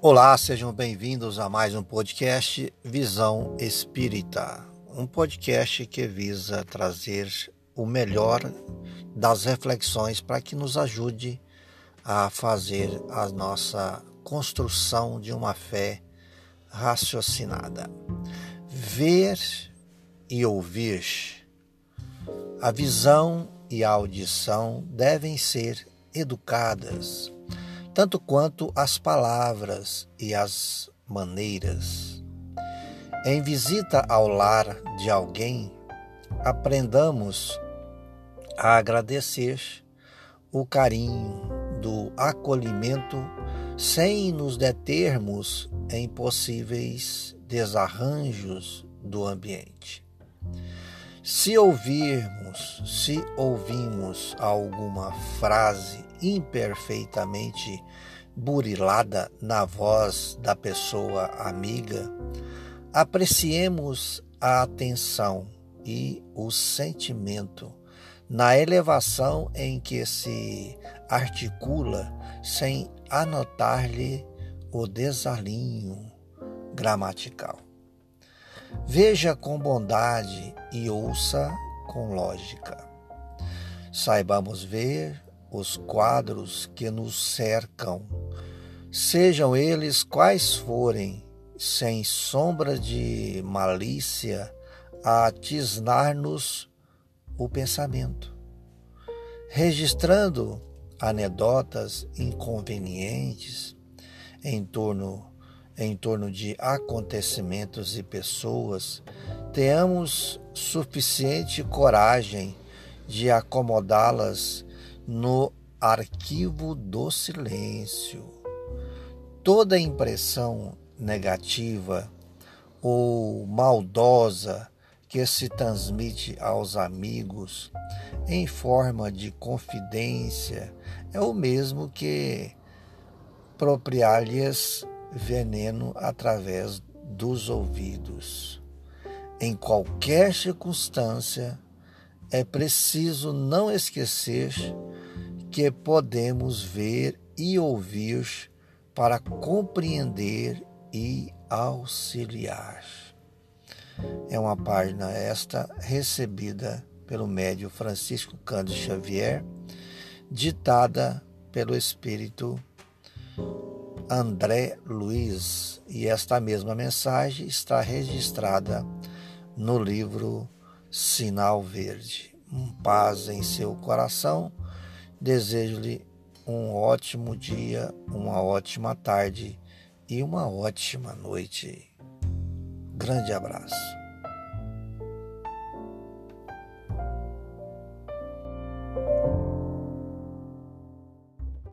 Olá, sejam bem-vindos a mais um podcast Visão Espírita, um podcast que visa trazer o melhor das reflexões para que nos ajude a fazer a nossa construção de uma fé raciocinada. Ver e ouvir. A visão e a audição devem ser educadas, tanto quanto as palavras e as maneiras. Em visita ao lar de alguém, aprendamos a agradecer o carinho do acolhimento sem nos determos em possíveis desarranjos do ambiente. Se ouvirmos, se ouvimos alguma frase imperfeitamente burilada na voz da pessoa amiga, apreciemos a atenção e o sentimento na elevação em que se articula sem anotar-lhe o desalinho gramatical. Veja com bondade e ouça com lógica. Saibamos ver os quadros que nos cercam, sejam eles quais forem, sem sombra de malícia, a tisnar-nos o pensamento, registrando anedotas inconvenientes em torno em torno de acontecimentos e pessoas, tenhamos suficiente coragem de acomodá-las no arquivo do silêncio. Toda impressão negativa ou maldosa que se transmite aos amigos em forma de confidência é o mesmo que propriar-lhes veneno através dos ouvidos. Em qualquer circunstância, é preciso não esquecer que podemos ver e ouvir para compreender e auxiliar. É uma página esta recebida pelo médio Francisco Cândido Xavier, ditada pelo Espírito André Luiz, e esta mesma mensagem está registrada no livro Sinal Verde. Um paz em seu coração. Desejo-lhe um ótimo dia, uma ótima tarde e uma ótima noite. Grande abraço.